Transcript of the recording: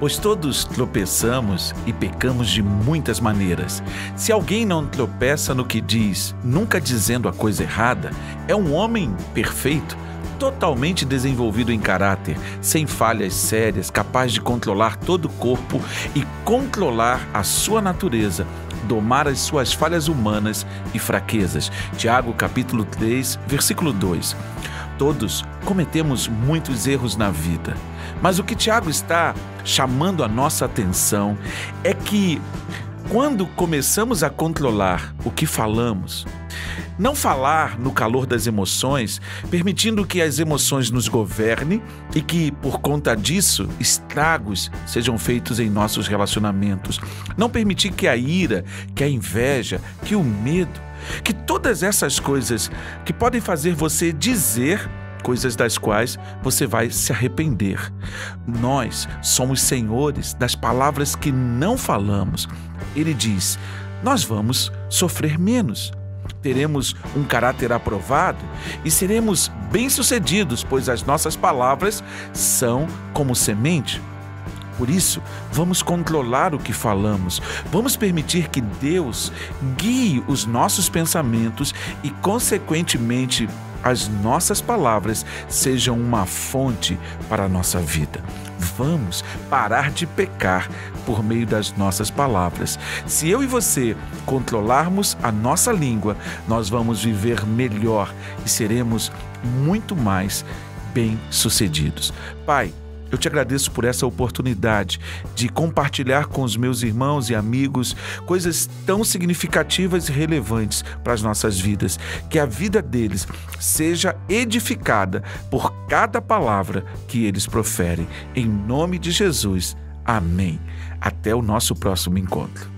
Pois todos tropeçamos e pecamos de muitas maneiras. Se alguém não tropeça no que diz, nunca dizendo a coisa errada, é um homem perfeito, totalmente desenvolvido em caráter, sem falhas sérias, capaz de controlar todo o corpo e controlar a sua natureza, domar as suas falhas humanas e fraquezas. Tiago capítulo 3, versículo 2. Todos cometemos muitos erros na vida, mas o que Tiago está chamando a nossa atenção é que quando começamos a controlar o que falamos, não falar no calor das emoções, permitindo que as emoções nos governem e que, por conta disso, estragos sejam feitos em nossos relacionamentos. Não permitir que a ira, que a inveja, que o medo, que todas essas coisas que podem fazer você dizer coisas das quais você vai se arrepender. Nós somos senhores das palavras que não falamos. Ele diz: nós vamos sofrer menos. Teremos um caráter aprovado e seremos bem-sucedidos, pois as nossas palavras são como semente. Por isso, vamos controlar o que falamos, vamos permitir que Deus guie os nossos pensamentos e, consequentemente, as nossas palavras sejam uma fonte para a nossa vida. Vamos parar de pecar por meio das nossas palavras. Se eu e você controlarmos a nossa língua, nós vamos viver melhor e seremos muito mais bem-sucedidos. Pai, eu te agradeço por essa oportunidade de compartilhar com os meus irmãos e amigos coisas tão significativas e relevantes para as nossas vidas. Que a vida deles seja edificada por cada palavra que eles proferem. Em nome de Jesus. Amém. Até o nosso próximo encontro.